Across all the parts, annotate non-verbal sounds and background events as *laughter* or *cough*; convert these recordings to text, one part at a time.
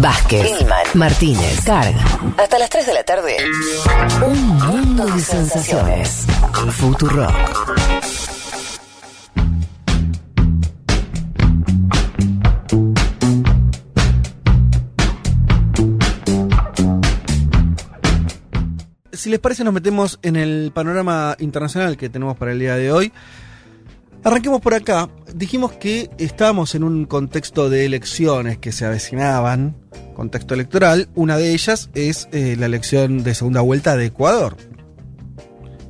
Vázquez, Martínez, Carga. Hasta las 3 de la tarde. Un mundo de sensaciones. Futuro. Si les parece, nos metemos en el panorama internacional que tenemos para el día de hoy. Arranquemos por acá. Dijimos que estábamos en un contexto de elecciones que se avecinaban, contexto electoral. Una de ellas es eh, la elección de segunda vuelta de Ecuador,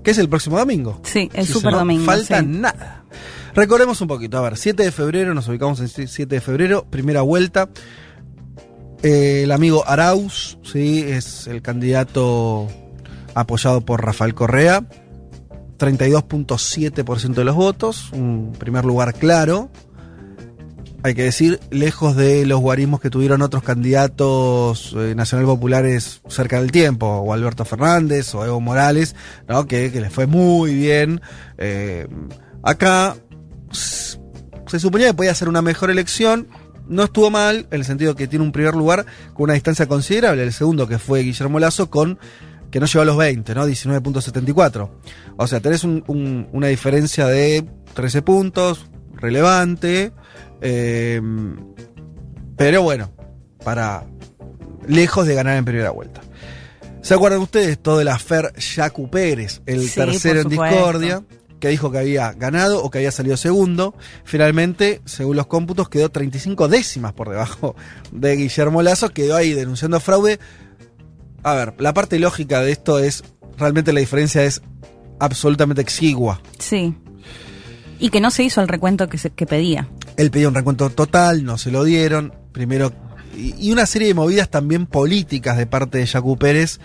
que es el próximo domingo. Sí, el Sí, super no domingo. Falta sí. nada. Recordemos un poquito. A ver, 7 de febrero, nos ubicamos en 7 de febrero, primera vuelta. Eh, el amigo Arauz, sí, es el candidato apoyado por Rafael Correa. 32.7% de los votos, un primer lugar claro. Hay que decir, lejos de los guarismos que tuvieron otros candidatos eh, nacional populares cerca del tiempo, o Alberto Fernández o Evo Morales, ¿no? que, que les fue muy bien. Eh, acá se suponía que podía ser una mejor elección. No estuvo mal, en el sentido que tiene un primer lugar con una distancia considerable. El segundo, que fue Guillermo Lazo, con que no llegó a los 20, ¿no? 19.74. O sea, tenés un- un- una diferencia de 13 puntos, relevante. eh, pero bueno, para. lejos de ganar en primera vuelta. ¿Se acuerdan ustedes todo el afer Yacu Pérez, el Sí, tercero en discordia? que dijo que había ganado o que había salido segundo. Finalmente, según los cómputos, quedó 35 décimas por debajo de Guillermo Lazo, quedó ahí denunciando fraude. A ver, la parte lógica de esto es, realmente la diferencia es absolutamente exigua. Sí. Y que no se hizo el recuento que, se, que pedía. Él pedía un recuento total, no se lo dieron. Primero, y, una serie de movidas también políticas de parte de Yacu Pérez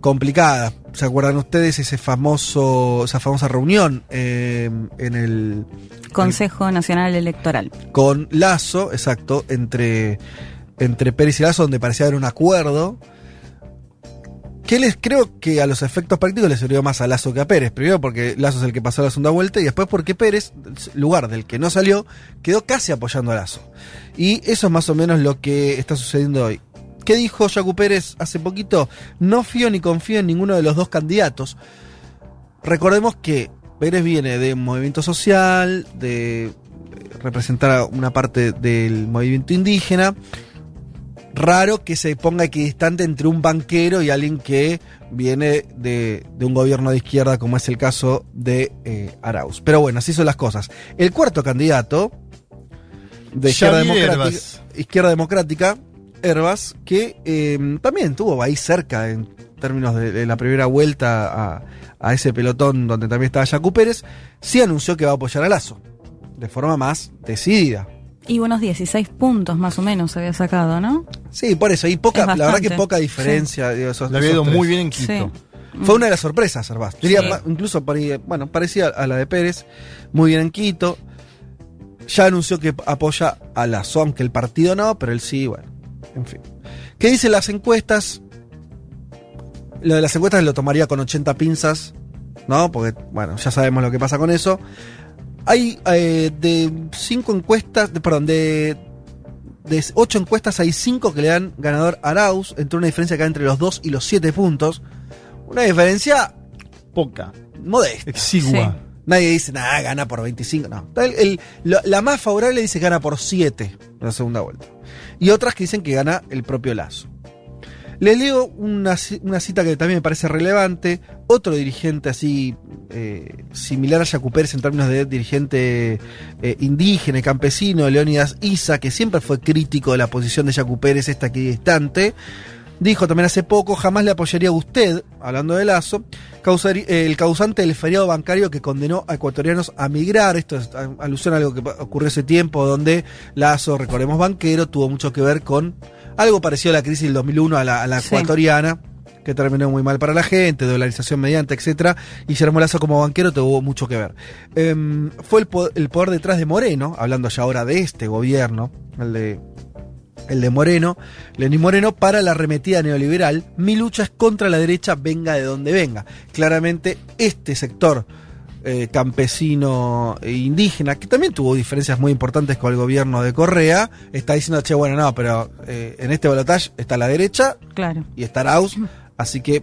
complicadas. ¿Se acuerdan ustedes ese famoso, esa famosa reunión eh, en el Consejo Nacional Electoral. con Lazo, exacto, entre, entre Pérez y Lazo, donde parecía haber un acuerdo. Que les creo que a los efectos prácticos le sirvió más a Lazo que a Pérez. Primero porque Lazo es el que pasó la segunda vuelta y después porque Pérez, lugar del que no salió, quedó casi apoyando a Lazo. Y eso es más o menos lo que está sucediendo hoy. ¿Qué dijo Yacu Pérez hace poquito? No fío ni confío en ninguno de los dos candidatos. Recordemos que Pérez viene de movimiento social, de representar a una parte del movimiento indígena. Raro que se ponga equidistante entre un banquero y alguien que viene de, de un gobierno de izquierda, como es el caso de eh, Arauz. Pero bueno, así son las cosas. El cuarto candidato de izquierda democrática, Herbas. izquierda democrática, Herbas, que eh, también estuvo ahí cerca en términos de, de la primera vuelta a, a ese pelotón donde también estaba Yacu Pérez, sí anunció que va a apoyar a Lazo, de forma más decidida. Y unos 16 puntos más o menos había sacado, ¿no? Sí, por eso, y poca, Es la verdad que poca diferencia. digo, esos- Le había ido tres. muy bien en Quito. Sí. Fue una de las sorpresas, Herbás. Diría, Sí. incluso bueno, parecía a la de Pérez, muy bien en Quito. Ya anunció que apoya a Lazo, aunque el partido no, pero él sí, bueno, en fin. ¿Qué dicen las encuestas? Lo de las encuestas lo tomaría con 80 pinzas, ¿no? Porque, bueno, ya sabemos lo que pasa con eso. Hay eh, de cinco encuestas, de- perdón, de, de ocho encuestas hay cinco que le dan ganador a Arauz, entre una diferencia que hay entre los 2 y los 7 puntos. Una diferencia Poca. modesta. Exigua. Nadie dice, nada, gana por 25. No. El- el- lo- la más favorable dice que gana por 7 en la segunda vuelta. Y otras que dicen que gana el propio Lazo. Les leo una, una cita que también me parece relevante. Otro dirigente así, eh, similar a Yacu Pérez en términos de dirigente eh, indígena y campesino, Leónidas Isa, que siempre fue crítico de la posición de Yacu Pérez, esta equidistante. Dijo también hace poco, jamás le apoyaría a usted, hablando de Lazo, causari- eh, el causante del feriado bancario que condenó a ecuatorianos a migrar. Esto es a- alusión a algo que ocurrió hace tiempo, donde Lazo, recordemos banquero, tuvo mucho que ver con algo parecido a la crisis del 2001, a la, a la Sí. ecuatoriana, que terminó muy mal para la gente, dolarización mediante, etcétera. Y Guillermo Lazo como banquero tuvo mucho que ver. Em, fue el, po- el poder detrás de Moreno, hablando ya ahora de este gobierno, el de el de Moreno, Lenín Moreno, para la arremetida neoliberal. Mi lucha es contra la derecha, venga de donde venga. Claramente, este sector eh, campesino e indígena, que también tuvo diferencias muy importantes con el gobierno de Correa, está diciendo, che, bueno, no, pero eh, en este balotaje está la derecha Claro. y está Arauz, así que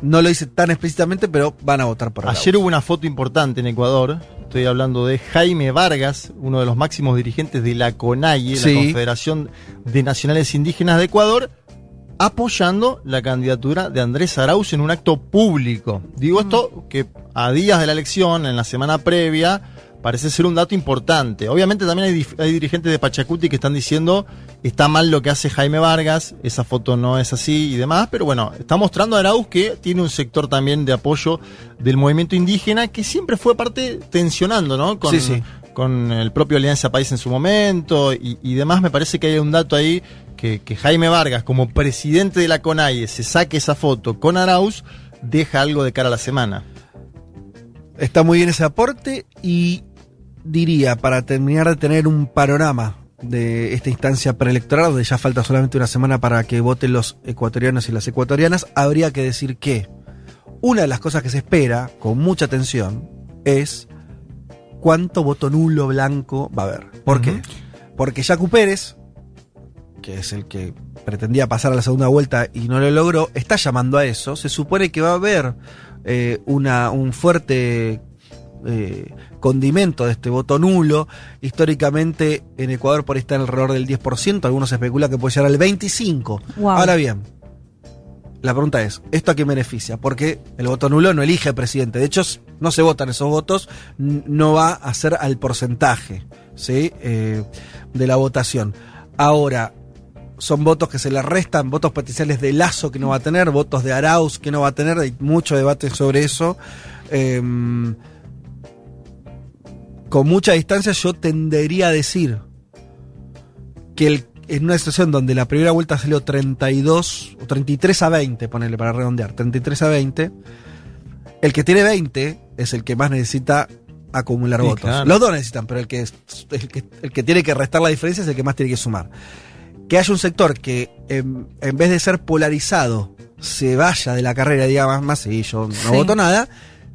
no lo dice tan explícitamente, pero van a votar por Arauz. Ayer hubo una foto importante en Ecuador. Estoy hablando de Jaime Vargas, uno de los máximos dirigentes de la CONAIE, Sí. la Confederación de Nacionales Indígenas de Ecuador, apoyando la candidatura de Andrés Arauz en un acto público. Digo esto que a días de la elección, en la semana previa, parece ser un dato importante. Obviamente también hay, dirigentes de Pachacuti que están diciendo está mal lo que hace Jaime Vargas, esa foto no es así y demás, pero bueno, está mostrando a Arauz que tiene un sector también de apoyo del movimiento indígena que siempre fue parte tensionando, ¿no? Con, Sí, sí. con el propio Alianza País en su momento y, y demás, me parece que hay un dato ahí que, que Jaime Vargas, como presidente de la CONAIE, se saque esa foto con Arauz, deja algo de cara a la semana. Está muy bien ese aporte y diría, para terminar de tener un panorama de esta instancia preelectoral, donde ya falta solamente una semana para que voten los ecuatorianos y las ecuatorianas, habría que decir que una de las cosas que se espera con mucha atención es cuánto voto nulo blanco va a haber. ¿Por qué? Porque Jacu Pérez, que es el que pretendía pasar a la segunda vuelta y no lo logró, está llamando a eso. Se supone que va a haber eh, una, un fuerte eh, condimento de este voto nulo. Históricamente en Ecuador por ahí está alrededor del 10%, algunos especulan que puede llegar al 25%. Wow. Ahora bien, la pregunta es, ¿esto a qué beneficia? Porque el voto nulo no elige presidente. De hecho, no se votan esos votos, no va a ser al porcentaje ¿sí? Eh, de la votación. Ahora, son votos que se le restan, votos potenciales de Lazo que no va a tener, votos de Arauz que no va a tener, hay mucho debate sobre eso. Em, con mucha distancia yo tendería a decir que el- en una situación donde la primera vuelta salió 32 o 33 a 20, ponele para redondear, 33 a 20, el que tiene 20 es el que más necesita acumular Sí, votos. claro. Los dos necesitan, pero el que, es- el, que, el que tiene que restar la diferencia es el que más tiene que sumar. Que haya un sector que en, en vez de ser polarizado se vaya de la carrera y diga más, más sí, yo no Sí. voto nada,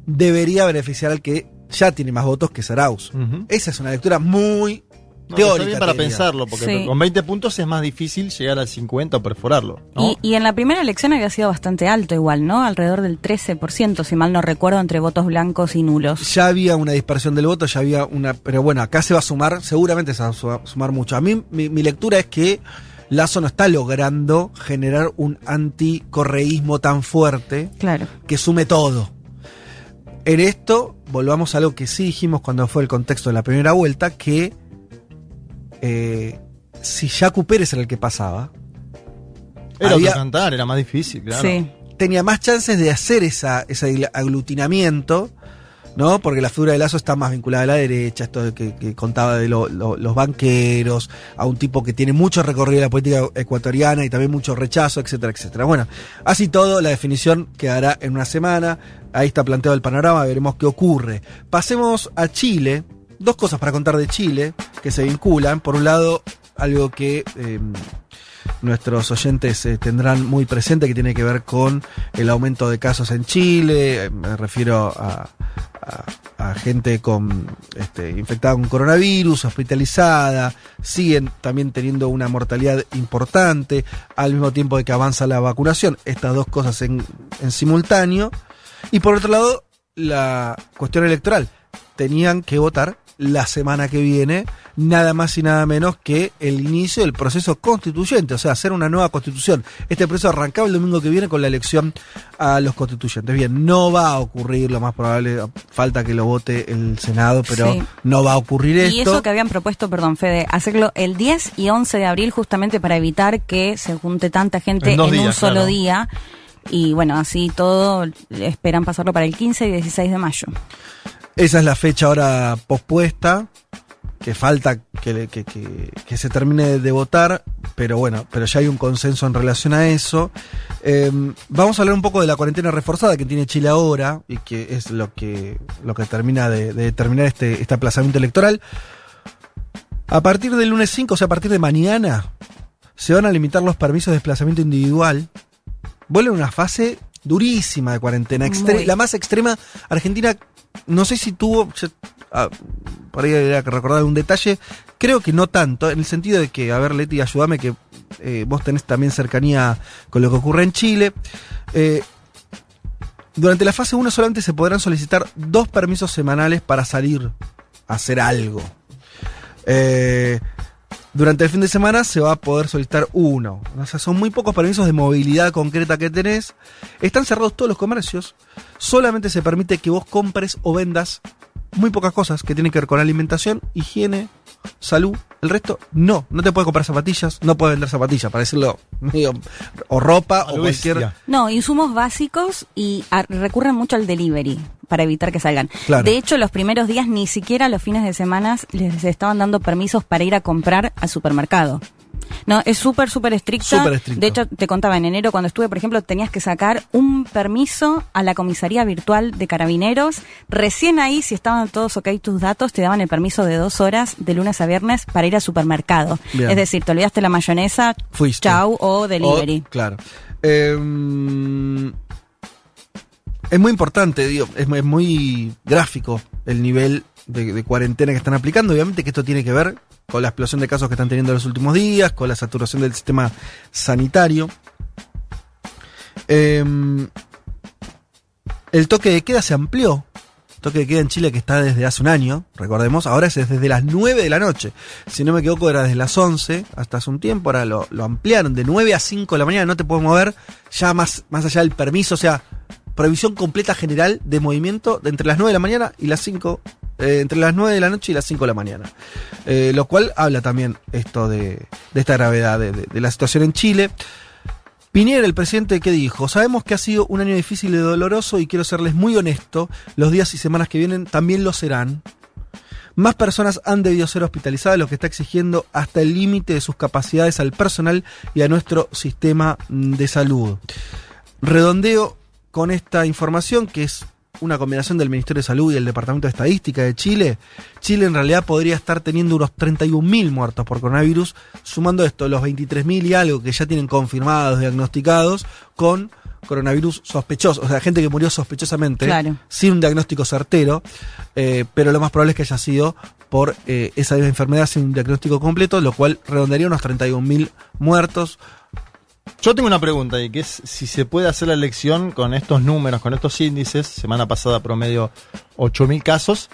debería beneficiar al que ya tiene más votos que Saraus. Esa es una lectura muy No, teórica. está bien para pensarlo, porque Sí. con 20 puntos es más difícil llegar al 50 o perforarlo. ¿no? Y, y en la primera elección había sido bastante alto igual, ¿no? Alrededor del 13%, si mal no recuerdo, entre votos blancos y nulos. Ya había una dispersión del voto, ya había una. Pero bueno, acá se va a sumar, seguramente se va a su- sumar mucho. A mí, mi, mi lectura es que Lazo no está logrando generar un anticorreísmo tan fuerte Claro. que sume todo. En esto, volvamos a algo que sí dijimos cuando fue el contexto de la primera vuelta, que eh, si Jacu Pérez era el que pasaba, Era había- otro cantar, era más difícil, claro. Sí. tenía más chances de hacer esa, ese aglutinamiento, ¿no? Porque la figura de Lazo está más vinculada a la derecha, esto que, que contaba de lo- lo- los banqueros, a un tipo que tiene mucho recorrido en la política ecuatoriana y también mucho rechazo, etcétera, etcétera. Bueno, así todo, la definición quedará en una semana. Ahí está planteado el panorama, veremos qué ocurre. Pasemos a Chile. Dos cosas para contar de Chile que se vinculan. Por un lado, algo que eh, nuestros oyentes eh, tendrán muy presente que tiene que ver con el aumento de casos en Chile. Eh, Me refiero a, a- a gente con este, infectada con coronavirus, hospitalizada. Siguen también teniendo una mortalidad importante al mismo tiempo de que avanza la vacunación. Estas dos cosas en, en simultáneo. Y por otro lado, la cuestión electoral. Tenían que votar la semana que viene, nada más y nada menos que el inicio del proceso constituyente, o sea, hacer una nueva constitución. Este proceso arrancaba el domingo que viene con la elección a los constituyentes. Bien, no va a ocurrir, lo más probable, falta que lo vote el Senado, pero Sí. no va a ocurrir esto. Y eso que habían propuesto, perdón, Fede, hacerlo el 10 y 11 de abril justamente para evitar que se junte tanta gente En un solo claro. día. Y bueno, así todo esperan pasarlo para el 15 y 16 de mayo. Esa es la fecha ahora pospuesta, que falta que, que- que- se termine de votar, pero bueno, pero ya hay un consenso en relación a eso. Eh, vamos a hablar un poco de la cuarentena reforzada que tiene Chile ahora y que es lo que, lo que termina de, de determinar este, este aplazamiento electoral. A partir del lunes 5, o sea, a partir de mañana, se van a limitar los permisos de desplazamiento individual. Vuelve una fase durísima de cuarentena, extre- la más extrema. Argentina no sé si tuvo, yo, ah, por ahí habría que recordar un detalle, creo que no tanto, en el sentido de que, a ver, Leti, ayúdame que eh, vos tenés también cercanía con lo que ocurre en Chile. Eh, durante la fase 1 solamente se podrán solicitar dos permisos semanales para salir a hacer algo. Eh, durante el fin de semana se va a poder solicitar uno. O sea, son muy pocos permisos de movilidad concreta que tenés. Están cerrados todos los comercios. Solamente se permite que vos compres o vendas muy pocas cosas que tienen que ver con alimentación, higiene, salud. El resto, no. No te puedes comprar zapatillas, no puedes vender zapatillas, para decirlo medio. O ropa, o cualquier. No, insumos básicos y a- recurren mucho al delivery para evitar que salgan. Claro. De hecho, los primeros días ni siquiera los fines de semana les estaban dando permisos para ir a comprar al supermercado. No, es súper, súper estricta. Súper. De hecho, te contaba, en enero cuando estuve, por ejemplo, tenías que sacar un permiso a la comisaría virtual de carabineros. Recién ahí, si estaban todos ok tus datos, te daban el permiso de dos horas de lunes a viernes para ir al supermercado. Bien. Es decir, te olvidaste la mayonesa, Fuiste. chau o delivery. O- claro. Em, es muy importante, digo, es muy gráfico el nivel de, cuarentena que están aplicando. Obviamente que esto tiene que ver con la explosión de casos que están teniendo en los últimos días, con la saturación del sistema sanitario. Em, el toque de queda se amplió. Toque de queda en Chile que está desde hace un año, recordemos, ahora es desde las 9 de la noche. Si no me equivoco era desde las 11 hasta hace un tiempo, ahora lo, lo ampliaron de 9 a 5 de la mañana, no te puedes mover ya más, más allá del permiso, o sea, prohibición completa general de movimiento de entre las 9 de la mañana y las 5, eh, entre las 9 de la noche y las 5 de la mañana. Eh, lo cual habla también esto de, esta gravedad de, la situación en Chile. Piñera, el presidente, que dijo? Sabemos que ha sido un año difícil y doloroso y quiero serles muy honesto, los días y semanas que vienen también lo serán. Más personas han debido ser hospitalizadas, lo que está exigiendo hasta el límite de sus capacidades al personal y a nuestro sistema mm, de salud. Redondeo con esta información que es una combinación del Ministerio de Salud y el Departamento de Estadística de Chile. Chile en realidad podría estar teniendo unos 31.000 muertos por coronavirus, sumando esto, los 23.000 y algo que ya tienen confirmados, diagnosticados, con coronavirus sospechoso, o sea, gente que murió sospechosamente, Claro. sin un diagnóstico certero, eh, pero lo más probable es que haya sido por eh, esa misma enfermedad sin un diagnóstico completo, lo cual redondearía unos 31.000 muertos. Yo tengo una pregunta y que es si se puede hacer la elección con estos números, con estos índices, semana pasada promedio 8.000 casos,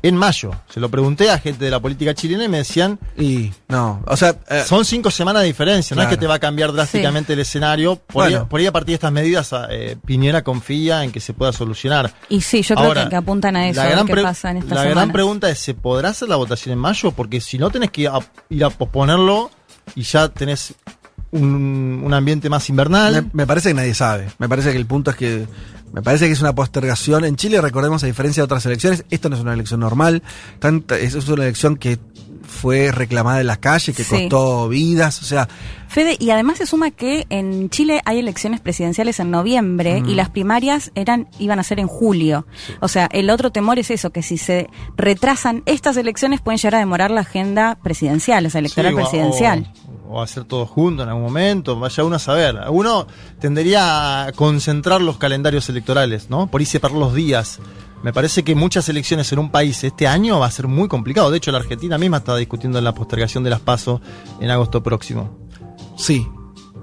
en mayo. Se lo pregunté a gente de la política chilena y me decían, Y no, o sea, eh, son cinco semanas de diferencia, no es que te va a cambiar drásticamente el escenario. Por, Bueno. ahí, por ahí a partir de estas medidas, eh, Piñera confía en que se pueda solucionar. Y sí, yo creo Ahora, que, que apuntan a eso, la a ver gran qué pre- pasa en esta La gran pregunta es, ¿se podrá hacer la votación en mayo? Porque si no tenés que ir a, ir a posponerlo y ya tenés un, un ambiente más invernal. me, parece que nadie sabe. Me parece que el punto es que me parece que es una postergación. En Chile, recordemos, a diferencia de otras elecciones, esto no es una elección normal. Es una elección que fue reclamada en las calles, que Sí. costó vidas. O sea, Fede, y además se suma que en Chile hay elecciones presidenciales en noviembre y las primarias eran iban a ser en julio. O sea, el otro temor es eso, que si se retrasan estas elecciones pueden llegar a demorar la agenda presidencial, o sea, electoral Sí, o- presidencial. O, o hacer todo junto en algún momento, vaya uno a saber. Uno tendería a concentrar los calendarios electorales, ¿no? Por ahí separar los días. Me parece que muchas elecciones en un país este año va a ser muy complicado. De hecho, la Argentina misma está discutiendo en la postergación de las PASO en agosto próximo. sí.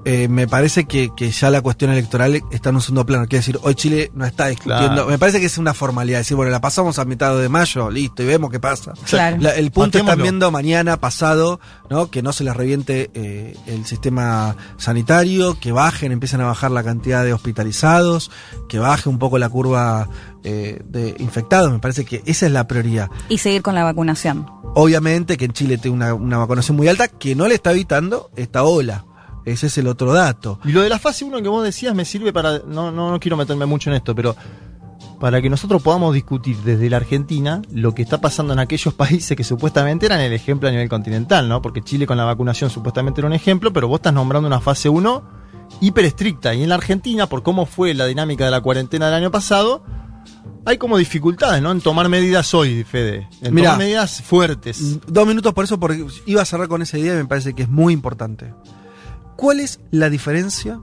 Eh, me parece que, que ya la cuestión electoral está en un segundo plano. Quiere decir, hoy Chile no está discutiendo. Claro. Me parece que es una formalidad. Decir, bueno, la pasamos a mitad de mayo, listo, y vemos qué pasa. Claro. La- el punto están viendo mañana, pasado, ¿no? Que no se les reviente eh, el sistema sanitario, que bajen, empiecen a bajar la cantidad de hospitalizados, que baje un poco la curva eh, de infectados. Me parece que esa es la prioridad. Y seguir con la vacunación. Obviamente que en Chile tiene una, una vacunación muy alta que no le está evitando esta ola. Ese es el otro dato. Y lo de la fase 1 que vos decías me sirve para. No, no, no quiero meterme mucho en esto, pero. Para que nosotros podamos discutir desde la Argentina lo que está pasando en aquellos *laughs* países que supuestamente eran el ejemplo a nivel continental, ¿no? Porque Chile con la vacunación supuestamente era un ejemplo, pero vos estás nombrando una fase 1 hiper estricta. Y en la Argentina, por cómo fue la dinámica de la cuarentena del año pasado, hay como dificultades, ¿no? En tomar medidas hoy, Fede. En Mirá. tomar medidas fuertes. Dos minutos por eso, porque iba a cerrar con esa idea y me parece que es muy importante. ¿Cuál es la diferencia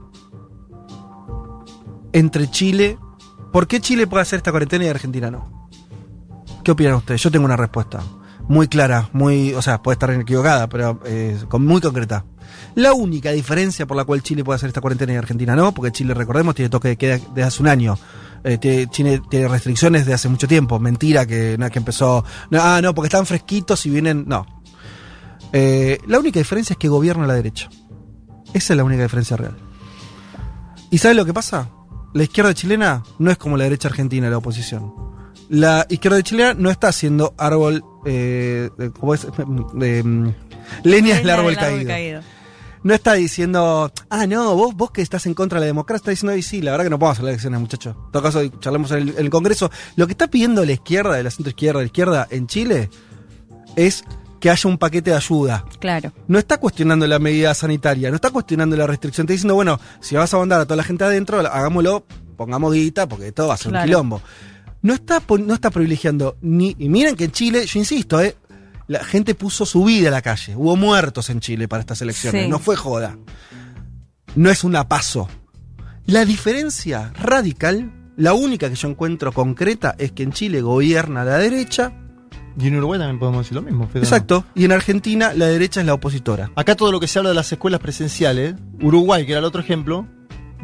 entre Chile? ¿Por qué Chile puede hacer esta cuarentena y Argentina no? ¿Qué opinan ustedes? Yo tengo una respuesta muy clara, muy, o sea, puede estar equivocada, pero eh, muy concreta. La única diferencia por la cual Chile puede hacer esta cuarentena y Argentina no, porque Chile, recordemos, tiene toque de queda desde hace un año. Eh, tiene, restricciones de hace mucho tiempo. Mentira que, no, que empezó. ah, no, porque están fresquitos y vienen. No. Eh, la única diferencia es que gobierna la derecha. Esa es la única diferencia real. ¿Y sabes lo que pasa? La izquierda chilena no es como la derecha argentina, la oposición. La izquierda chilena no está haciendo árbol. Eh, ¿Cómo es? *laughs* De, mm, leña del árbol caído. No está diciendo, ah, no, vos, vos que estás en contra de la democracia, está diciendo, "Ay, sí, la verdad que no podemos hacer elecciones, muchachos. En todo caso, charlemos en el, en el Congreso. Lo que está pidiendo la izquierda, de la centro izquierda, la izquierda en Chile, es que haya un paquete de ayuda. Claro. No está cuestionando la medida sanitaria, no está cuestionando la restricción. Está diciendo, bueno, si vas a mandar a toda la gente adentro, hagámoslo, pongamos guita, porque todo va a ser Claro. un quilombo. No está, no está privilegiando ni. Y miren que en Chile, yo insisto, eh, la gente puso su vida a la calle. Hubo muertos en Chile para estas elecciones. Sí. No fue joda. No es una paso. La diferencia radical, la única que yo encuentro concreta, es que en Chile gobierna la derecha. Y en Uruguay también podemos decir lo mismo, Fede. Exacto. Y en Argentina la derecha es la opositora. Acá todo lo que se habla de las escuelas presenciales, Uruguay, que era el otro ejemplo,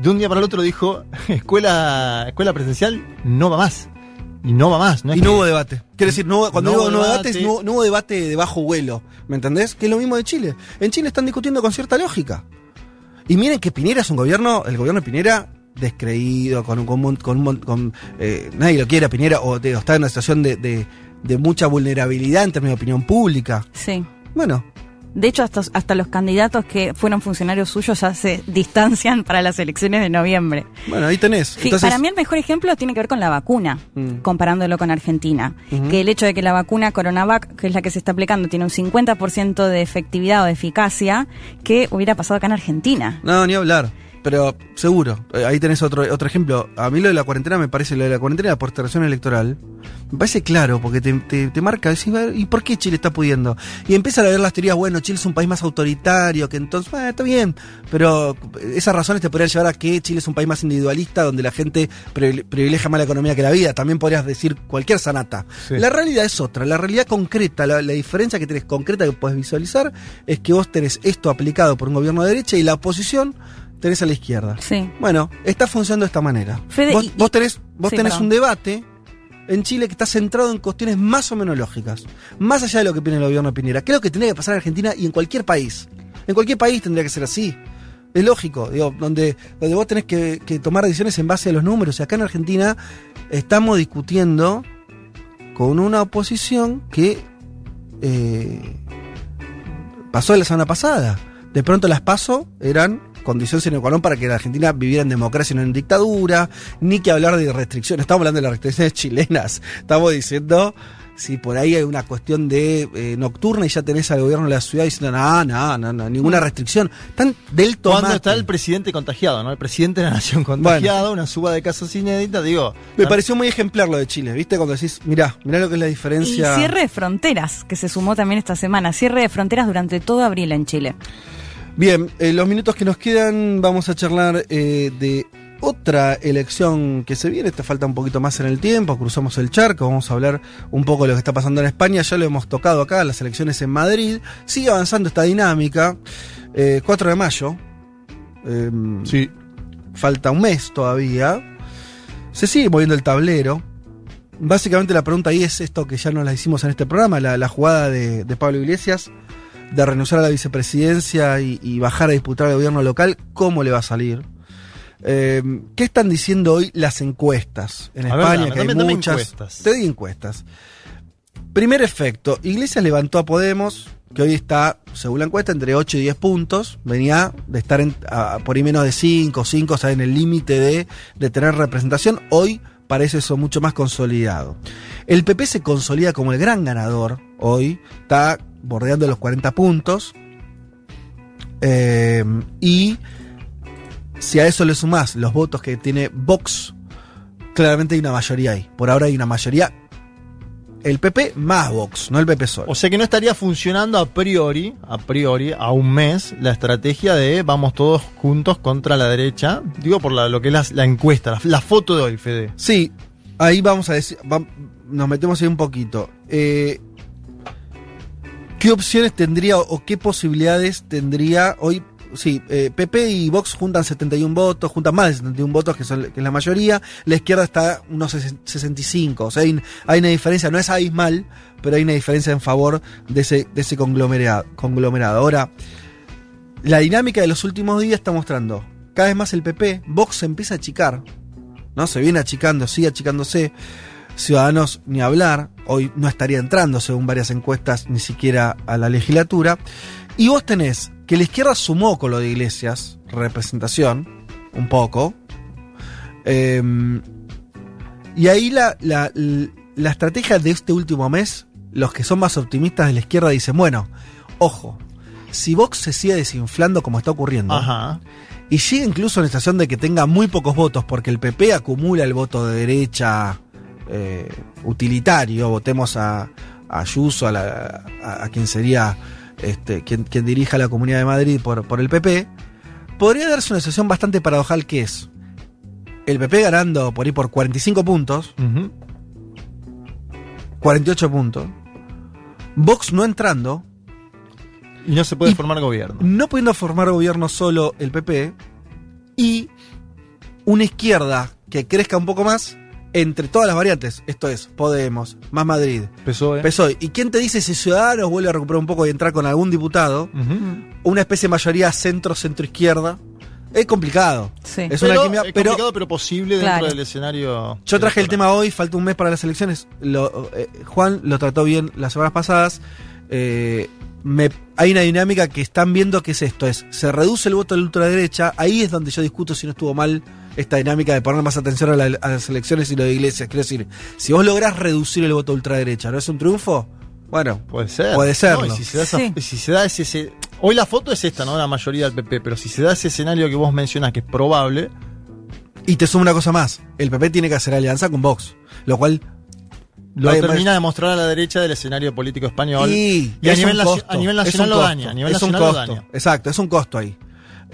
de un día para el otro dijo, *laughs* escuela, escuela presencial no va más. Y no va más. No Y que- no hubo debate. Quiero decir, no cuando No digo hubo no debate. no, no hubo debate de bajo vuelo. ¿Me entendés? Que es lo mismo de Chile. En Chile están discutiendo con cierta lógica. Y miren que Pinera es un gobierno, el gobierno de Pinera, descreído, con un. Con, eh, nadie lo quiere a Pinera, o, de- o está en una situación de, de- de mucha vulnerabilidad en términos de opinión pública. Sí. Bueno, De hecho, hasta, hasta los candidatos que fueron funcionarios suyos ya se *laughs* distancian para las elecciones de noviembre. bueno, ahí tenés. Entonces, para mí el mejor ejemplo tiene que ver con la vacuna, Mm. comparándolo con Argentina. Que el hecho de que la vacuna Coronavac, que es la que se está aplicando, tiene un 50% de efectividad o de eficacia, que hubiera pasado acá en Argentina. No, ni hablar. Pero seguro, eh, ahí tenés otro, otro ejemplo. A mí lo de la cuarentena me parece, lo de la cuarentena de postergación electoral, me parece claro, porque te, te, te marca, decís, "A ver, ¿y por qué Chile está pudiendo? Y empiezan a ver las teorías, bueno, Chile es un país más autoritario, que entonces, bueno, está bien, pero esas razones te podrían llevar a que Chile es un país más individualista, donde la gente privile- privilegia más la economía que la vida. También podrías decir cualquier sanata. Sí. La realidad es otra, la realidad concreta, la, la diferencia que tenés concreta que puedes visualizar es que vos tenés esto aplicado por un gobierno de derecha y la oposición tenés a la izquierda. Sí. Bueno, está funcionando de esta manera. Fede, vos, y- vos tenés, vos Sí, tenés un debate en Chile que está centrado en cuestiones más o menos lógicas, más allá de lo que opina el gobierno de Piñera. Creo que tendría que pasar en Argentina y en cualquier país. En cualquier país tendría que ser así. Es lógico, digo, donde, donde vos tenés que, que tomar decisiones en base a los números. Y acá en Argentina estamos discutiendo con una oposición que eh, pasó la semana pasada. De pronto las paso eran condición sine qua non para que la Argentina viviera en democracia y no en dictadura, ni que hablar de restricciones. Estamos hablando de las restricciones chilenas. Estamos diciendo si por ahí hay una cuestión de eh, nocturna y ya tenés al gobierno de la ciudad diciendo, no, no, no, no, ninguna restricción. Están del tomate. Cuando está el presidente contagiado, ¿no? El presidente de la nación contagiado, una suba de casos inédita, digo. Me pareció muy ejemplar lo de Chile, ¿viste? Cuando decís, mirá, mirá lo que es la Y diferencia. cierre de fronteras, que se sumó también esta semana. Cierre de fronteras durante todo abril en Chile. Bien, en los minutos que nos quedan vamos a charlar eh, de otra elección que se viene. Te falta un poquito más en el tiempo, cruzamos el charco, vamos a hablar un poco de lo que está pasando en España. Ya lo hemos tocado acá, las elecciones en Madrid. Sigue avanzando esta dinámica. Eh, 4 de mayo. Eh, Sí. falta un mes todavía. Se sigue moviendo el tablero. Básicamente la pregunta ahí es esto que ya nos la hicimos en este programa, la, la jugada de, de Pablo Iglesias, de renunciar a la vicepresidencia y, y bajar a disputar el gobierno local, ¿cómo le va a salir? Eh, ¿Qué están diciendo hoy las encuestas en A ver, España? dame, hay dame- muchas. encuestas. Te doy encuestas. Primer efecto, Iglesias levantó a Podemos, que hoy está, según la encuesta, entre 8 y 10 puntos. Venía de estar en- a- por ahí menos de 5, 5, o sea, en el límite de, de tener representación. Hoy parece eso mucho más consolidado. El PP se consolida como el gran ganador hoy, está bordeando los 40 puntos. Eh, y si a eso le sumás los votos que tiene Vox, claramente hay una mayoría ahí. Por ahora hay una mayoría. El PP más Vox, no el PP solo. O sea que no estaría funcionando a priori, a priori, a un mes, la estrategia de vamos todos juntos contra la derecha. Digo por la- lo que es la, la encuesta, la, la foto de hoy, Fede. Sí, ahí vamos a decir. va- nos metemos ahí un poquito. Eh, ¿Qué opciones tendría o qué posibilidades tendría hoy? Sí, eh, PP y Vox juntan 71 votos, juntan más de 71 votos, que, son, que es la mayoría. La izquierda está unos 65. O sea, hay, hay una diferencia, no es abismal, pero hay una diferencia en favor de ese, de ese conglomerado, conglomerado. Ahora, la dinámica de los últimos días está mostrando cada vez más el PP, Vox se empieza a achicar, ¿no? Se viene achicando, sigue achicándose. Ciudadanos ni hablar, hoy no estaría entrando, según varias encuestas, ni siquiera a la legislatura. Y vos tenés que la izquierda sumó con lo de Iglesias, representación, un poco. Eh, y ahí la, la, la estrategia de este último mes, los que son más optimistas de la izquierda dicen, bueno, ojo, si Vox se sigue desinflando como está ocurriendo, Ajá. y llega incluso en la situación de que tenga muy pocos votos, porque el PP acumula el voto de derecha eh, utilitario, votemos a, a Ayuso, a, la- a- a quien sería este, quien, quien dirija la Comunidad de Madrid por, por el PP, podría darse una situación bastante paradojal que es el PP ganando por ahí por 45 puntos, Ujú. 48 puntos, Vox no entrando, Y no se puede formar gobierno. no pudiendo formar gobierno solo el PP y una izquierda que crezca un poco más entre todas las variantes. Esto es Podemos, Más Madrid, PSOE. PSOE. ¿Y quién te dice si Ciudadanos vuelve a recuperar un poco y entrar con algún diputado? Una especie de mayoría centro-centro-izquierda. Es complicado. Sí. Es una Pero, alquimia, es pero complicado, pero posible dentro Claro. del escenario. yo traje el tema hoy, falta un mes para las elecciones. Lo- eh, Juan lo trató bien las semanas pasadas. Eh, me- hay una dinámica que están viendo que es esto, es se reduce el voto de la ultraderecha, ahí es donde yo discuto si no estuvo mal esta dinámica de poner más atención a, la- a las elecciones y lo de iglesias. Quiero decir, si vos lográs reducir el voto de ultraderecha, ¿no es un triunfo? Bueno, Puede ser. Puede serlo. No, y si se da, esa- Sí. si se da ese, ese- Hoy la foto es esta, ¿no? La mayoría del PP. Pero si se da ese escenario que vos mencionás, que es probable. y te sumo una cosa más, el PP tiene que hacer alianza con Vox, lo cual... Lo termina de mostrar a la derecha del escenario político español. Y, Y a es nivel, costo, a nivel nacional lo daña. A nivel es un lo costo, daña. Exacto, es un costo ahí.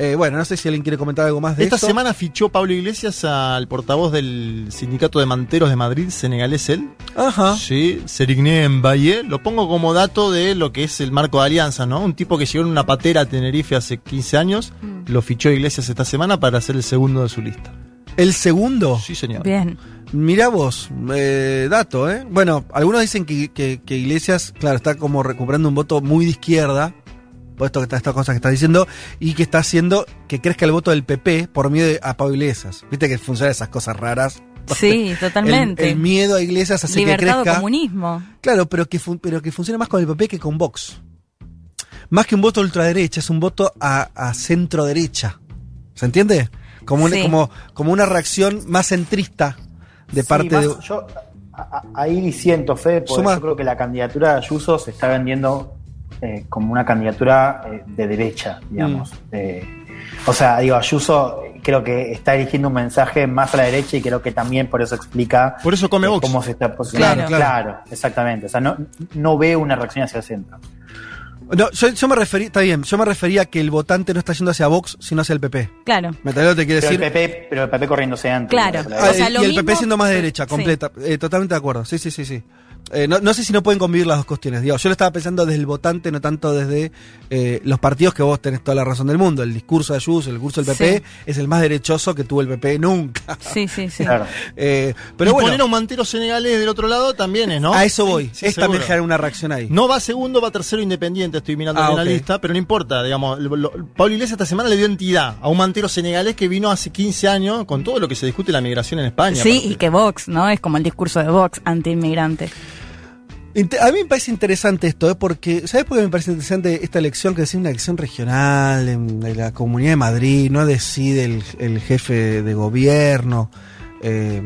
Eh, bueno, no sé si alguien quiere comentar algo más de Esta esto. semana fichó Pablo Iglesias al portavoz del sindicato de manteros de Madrid, senegalés él. Ajá. Sí, Serigné Mbaye. Lo pongo como dato de lo que es el marco de alianza, ¿no? Un tipo que llegó en una patera a Tenerife hace 15 años. Mm. Lo fichó Iglesias esta semana para ser el segundo de su lista. El segundo, Sí, señor. Bien. Mirá vos, eh, dato, ¿eh? Bueno, algunos dicen que, que- que Iglesias, claro, está como recuperando un voto muy de izquierda, por esto que está, estas cosas que está diciendo, y que está haciendo que crezca el voto del PP por miedo a Pablo Iglesias. Viste que funcionan esas cosas raras. Sí, *laughs* totalmente. El, el miedo a Iglesias hace Libertad que crezca. comunismo. Claro, pero que, pero que funciona más con el PP que con Vox. Más que un voto ultraderecha, es un voto a, a centro derecha. ¿Se entiende? Como, un- Sí. como, como una reacción más centrista de Sí, parte más- de. Yo a- a- ahí siento, Fede, porque Suma. yo creo que la candidatura de Ayuso se está vendiendo eh, como una candidatura eh, de derecha, digamos. Mm. Eh, o sea, digo, Ayuso eh, creo que está dirigiendo un mensaje más a la derecha y creo que también por eso explica Por eso come eh, Vox. cómo se está posicionando. Claro, claro. exactamente. O sea, no, no veo una reacción hacia el centro. No, yo, yo me refería, está bien, yo me refería a que el votante no está yendo hacia Vox, sino hacia el PP. Claro. ¿Me te quiero Pero el, decir? PP, pero el PP corriéndose antes. Claro. Ah, o sea, y lo el PP siendo más de derecha, sí. completa. Eh, totalmente de acuerdo. Sí, sí, sí, sí. Eh, no, no sé si no pueden convivir las dos cuestiones. Digo, yo lo estaba pensando desde el votante, no tanto desde eh, los partidos que vos tenés toda la razón del mundo. El discurso de Ayuso, el discurso del PP Sí. es el más derechoso que tuvo el PP nunca. *laughs* Sí, sí, sí. Claro. *laughs* Eh, pero y bueno, poner a un mantero senegalés del otro lado también es, ¿no? a eso voy. Sí, es también seguro. generar una reacción ahí. No va segundo, va tercero independiente, estoy mirando Ah, en la lista, pero no importa, digamos, lo- lo- Pablo Iglesias esta semana le dio entidad a un mantero senegalés que vino hace 15 años con todo lo que se discute la migración en España. Sí, aparte. y que Vox, ¿no? Es como el discurso de Vox anti-inmigrante. A mí me parece interesante esto, ¿eh? porque, ¿sabes por qué me parece interesante esta elección? Que es una elección regional en, la Comunidad de Madrid, no decide el, el jefe de gobierno. Eh,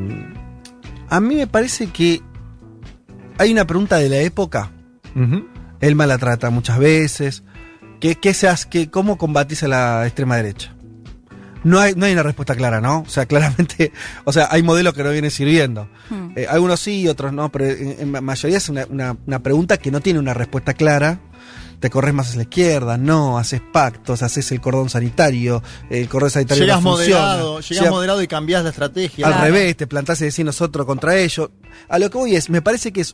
a mí me parece que hay una pregunta de la época. Ujú. Él la trata muchas veces. ¿Qué, qué se hace, qué- ¿Cómo combatís a la extrema derecha? No hay, no hay una respuesta clara, ¿no? O sea, *laughs* claramente, o sea, hay modelos que no vienen sirviendo. Hmm. Eh, algunos sí, otros no, pero en, en ma- mayoría es una, una- una pregunta que no tiene una respuesta clara. te corres más a la izquierda, no, haces pactos, haces el cordón sanitario, el cordón sanitario Llegas no funciona. moderado, llegas Llega- moderado y cambias la estrategia. al Claro. revés, te plantás y decís nosotros contra ellos. A lo que voy es, me parece que es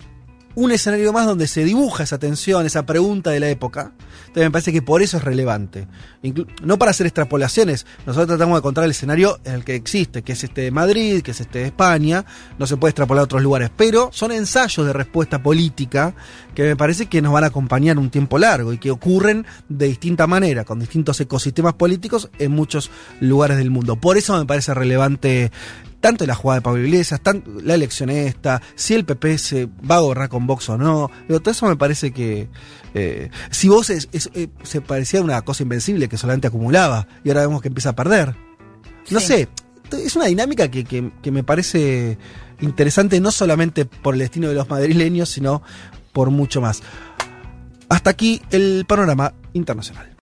un escenario más donde se dibuja esa tensión, esa pregunta de la época. Entonces me parece que por eso es relevante. No para hacer extrapolaciones, nosotros tratamos de encontrar el escenario en el que existe, que es este de Madrid, que es este de España, no se puede extrapolar a otros lugares, pero son ensayos de respuesta política que me parece que nos van a acompañar un tiempo largo y que ocurren de distinta manera, con distintos ecosistemas políticos en muchos lugares del mundo. Por eso me parece relevante tanto la jugada de Pablo Iglesias, tanto la elección esta, si el PP se va a gobernar con Vox o no. Digo, todo eso me parece que. eh, si vos es- es- eh, se parecía una cosa invencible que solamente acumulaba y ahora vemos que empieza a perder. No Sí. sé, es una dinámica que, que- que me parece interesante no solamente por el destino de los madrileños, sino por mucho más. Hasta aquí el panorama internacional.